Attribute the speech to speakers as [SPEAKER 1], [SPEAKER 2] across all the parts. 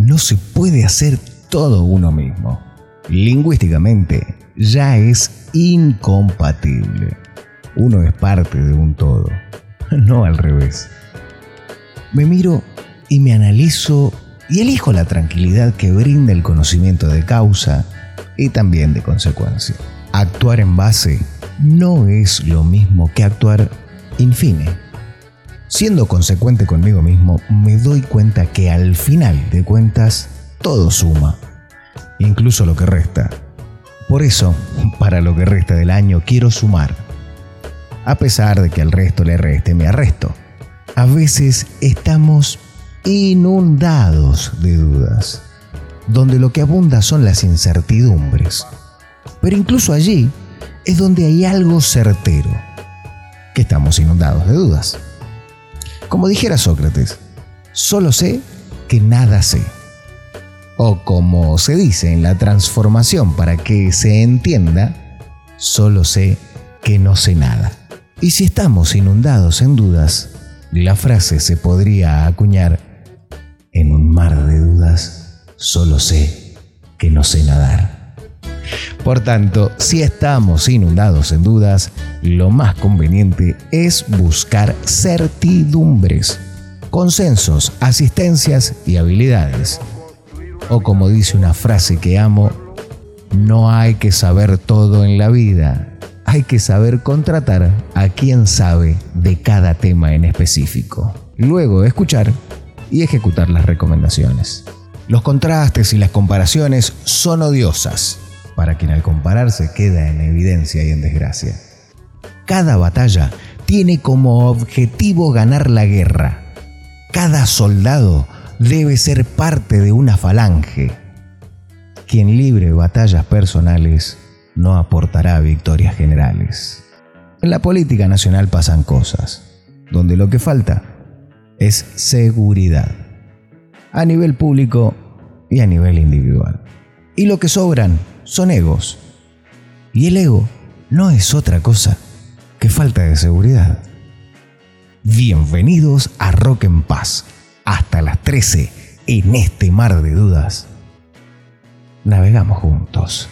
[SPEAKER 1] no se puede hacer todo uno mismo. Lingüísticamente ya es incompatible. Uno es parte de un todo, no al revés. Me miro y me analizo y elijo la tranquilidad que brinda el conocimiento de causa y también de consecuencia. Actuar en base no es lo mismo que actuar infine. Siendo consecuente conmigo mismo, me doy cuenta que al final de cuentas todo suma, incluso lo que resta. Por eso, para lo que resta del año, quiero sumar. A pesar de que al resto le reste, me arresto. A veces estamos inundados de dudas, donde lo que abunda son las incertidumbres. Pero incluso allí es donde hay algo certero, que estamos inundados de dudas. Como dijera Sócrates, solo sé que nada sé. O como se dice en la transformación para que se entienda, solo sé que no sé nada. Y si estamos inundados en dudas, la frase se podría acuñar, en un mar de dudas, solo sé que no sé nadar. Por tanto, si estamos inundados en dudas, lo más conveniente es buscar certidumbres, consensos, asistencias y habilidades. O como dice una frase que amo, no hay que saber todo en la vida, hay que saber contratar a quien sabe de cada tema en específico. Luego escuchar y ejecutar las recomendaciones. Los contrastes y las comparaciones son odiosas para quien al compararse queda en evidencia y en desgracia. Cada batalla tiene como objetivo ganar la guerra. Cada soldado debe ser parte de una falange. Quien libre batallas personales no aportará victorias generales. En la política nacional pasan cosas, donde lo que falta es seguridad, a nivel público y a nivel individual. Y lo que sobran son egos. Y el ego no es otra cosa que falta de seguridad. Bienvenidos a Rock en Paz. Hasta las 13 en este mar de dudas. Navegamos juntos.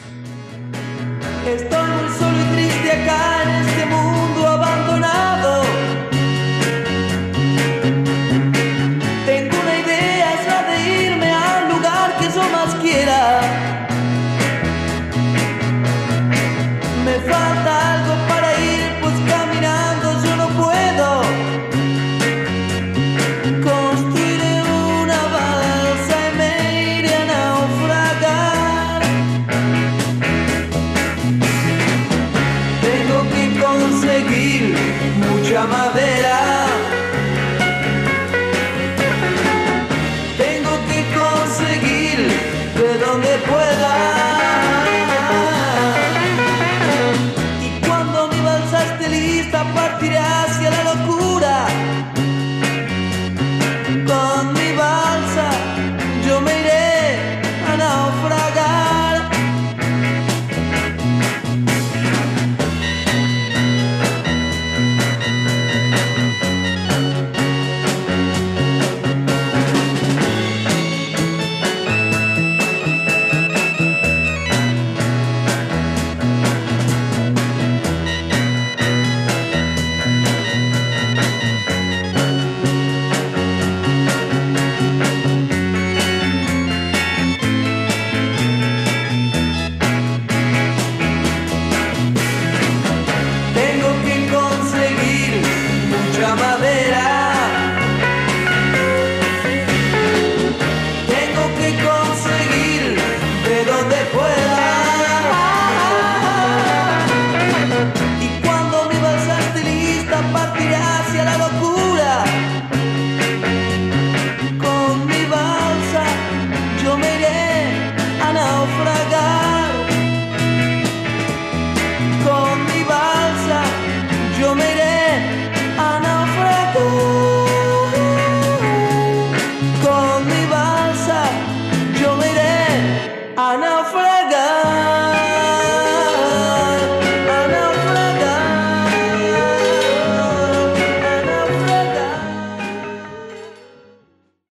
[SPEAKER 1] conseguir mucha madera.